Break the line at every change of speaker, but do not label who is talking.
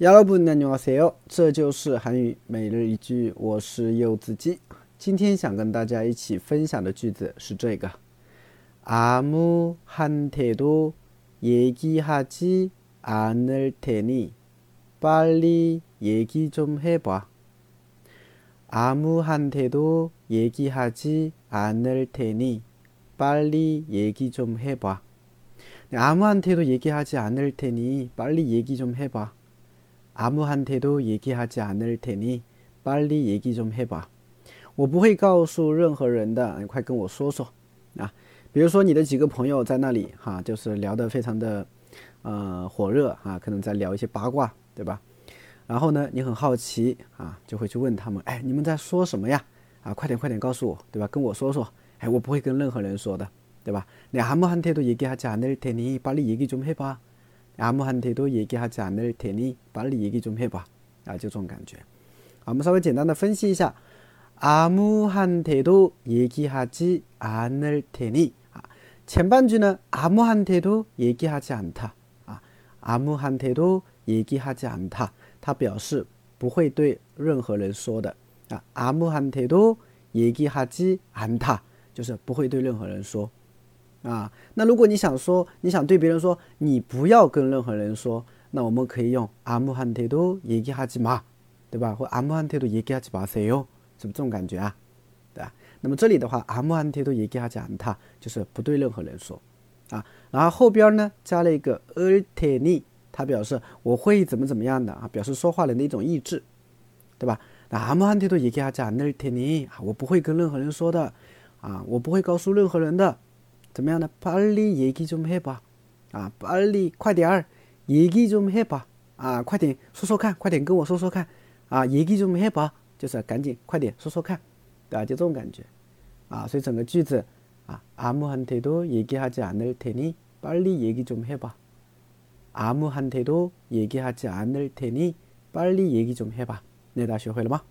여러분안녕하세요，这就是韩语每日一句，我是柚子鸡。今天想跟大家一起分享的句子是这个：아무한테도얘기하지않을테니빨리얘기좀해봐아무한테도얘기하지않을테니빨리얘기좀해봐아무한테도얘기하지않을테니빨리얘기좀해봐 阿姆汉特都얘기하지않을테니빨리얘기좀해 봐。 我不会告诉任何人的，你快跟我说说啊！比如说你的几个朋友在那里哈，就是聊得非常的呃火热啊，可能在聊一些八卦，对吧？然后呢，你很好奇啊，就会去问他们，哎，你们在说什么呀？啊，快点快点告诉我，对吧？跟我说说。哎，我不会跟任何人说的，对吧？你阿姆汉特都얘기하지않을테니빨리얘기좀해 봐。 아무한테도얘기하지않을테니빨리얘기좀해 봐。 啊，就这种感觉。好，我们稍微简单的分析一下。아무한테도얘기하지않을테니啊，前半句呢，아무한테도얘기하지않 다。 啊，아무한테도얘기하지않 다， 它表示不会对任何人说的。啊，아무한테도얘기하지않 다， 就是不会对任何人说。 啊，那如果你想说，你想对别人说，你不要跟任何人说，那我们可以用아무한테도얘기하지 마， 对吧？或아무한테도얘기하지마세 요， 是不是这种感觉啊？对吧？那么这里的话，아무한테도얘기하지않 다， 就是不对任何人说啊。然后后边呢加了一个을테니它表示我会怎么怎么样的啊，表示说话人的一种意志，对吧？那아무한테도얘기하지않을테니啊，我不会跟任何人说的啊，我不会告诉任何人的。 怎么样呢？빨리얘기좀해 봐， 啊，빨리快点儿，얘기좀해 봐， 啊，快点说说看，快点跟我说说看，啊，얘기좀해 봐， 就是赶紧快点说说看，对吧？就这种感觉，啊，所以整个句子啊，아무한테도얘기하지않을테니빨리얘기좀해 봐， 아무한테도얘기하지않을테니빨리얘기좀해 봐， 那大家学会了吗？